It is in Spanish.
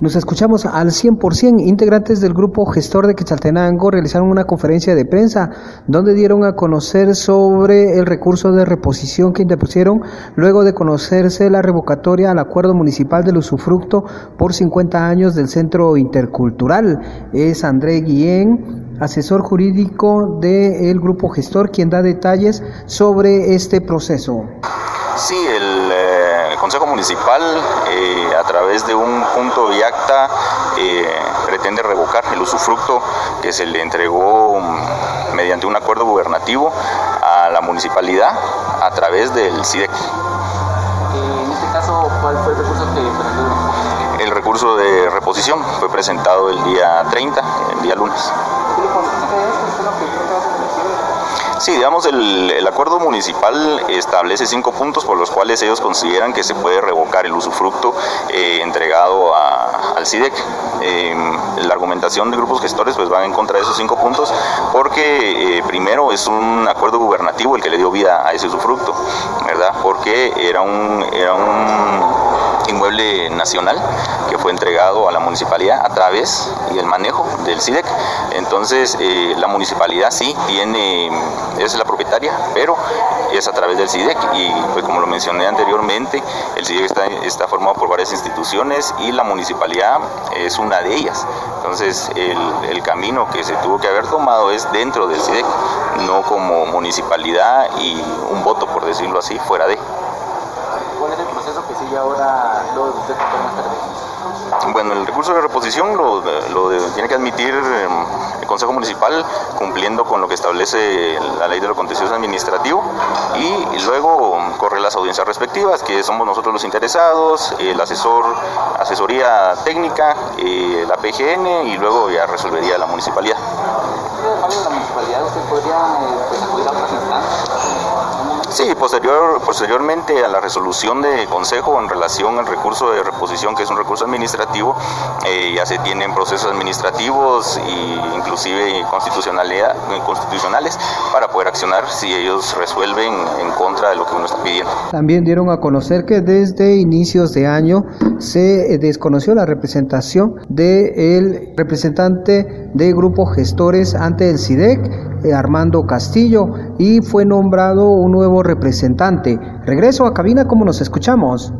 Nos escuchamos al 100%. Integrantes del grupo gestor de Quetzaltenango realizaron una conferencia de prensa donde dieron a conocer sobre el recurso de reposición que interpusieron luego de conocerse la revocatoria al acuerdo municipal del usufructo por 50 años del Centro Intercultural. Es André Guillén, asesor jurídico del grupo gestor, quien da detalles sobre este proceso. Sí, el eh, Consejo Municipal, eh, a través de un punto y acta, eh, pretende revocar el usufructo que se le entregó mm, mediante un acuerdo gubernativo a la municipalidad a través del CIDEC. En este caso, ¿cuál fue el recurso que presentó? El recurso de reposición fue presentado el día 30, el día lunes. ¿Qué le Sí, digamos, el, el, acuerdo municipal establece cinco puntos por los cuales ellos consideran que se puede revocar el usufructo eh, entregado a, al CIDEC. Eh, la argumentación de grupos gestores pues va en contra de esos cinco puntos porque eh, primero es un acuerdo gubernativo el que le dio vida a ese usufructo, ¿verdad? Porque era un, era un nacional que fue entregado a la municipalidad a través y el manejo del CIDEC. Entonces, eh, la municipalidad sí tiene, es la propietaria, pero es a través del CIDEC y pues como lo mencioné anteriormente, el CIDEC está, está formado por varias instituciones y la municipalidad es una de ellas. Entonces, el, el camino que se tuvo que haber tomado es dentro del CIDEC, no como municipalidad y un voto, por decirlo así, fuera de. ¿Cuál es el proceso que sigue ahora luego de usted más tarde? Bueno, el recurso de reposición lo, tiene que admitir eh, el Consejo Municipal cumpliendo con lo que establece la ley de lo contencioso administrativo y luego corre las audiencias respectivas, que somos nosotros los interesados, el asesor, asesoría técnica, eh, la PGN y luego ya resolvería la municipalidad. ¿De la municipalidad usted podría eh, pues, acudir a otras instancias? Sí, posterior, posteriormente a la resolución de consejo en relación al recurso de reposición, que es un recurso administrativo, eh, ya se tienen procesos administrativos e inclusive constitucionalidad, constitucionales para poder accionar si ellos resuelven en contra de lo que uno está pidiendo. También dieron a conocer que desde inicios de año se desconoció la representación del representante de Grupo Gestores ante el CIDEC, Armando Castillo, y fue nombrado un nuevo representante. Regreso a cabina como nos escuchamos.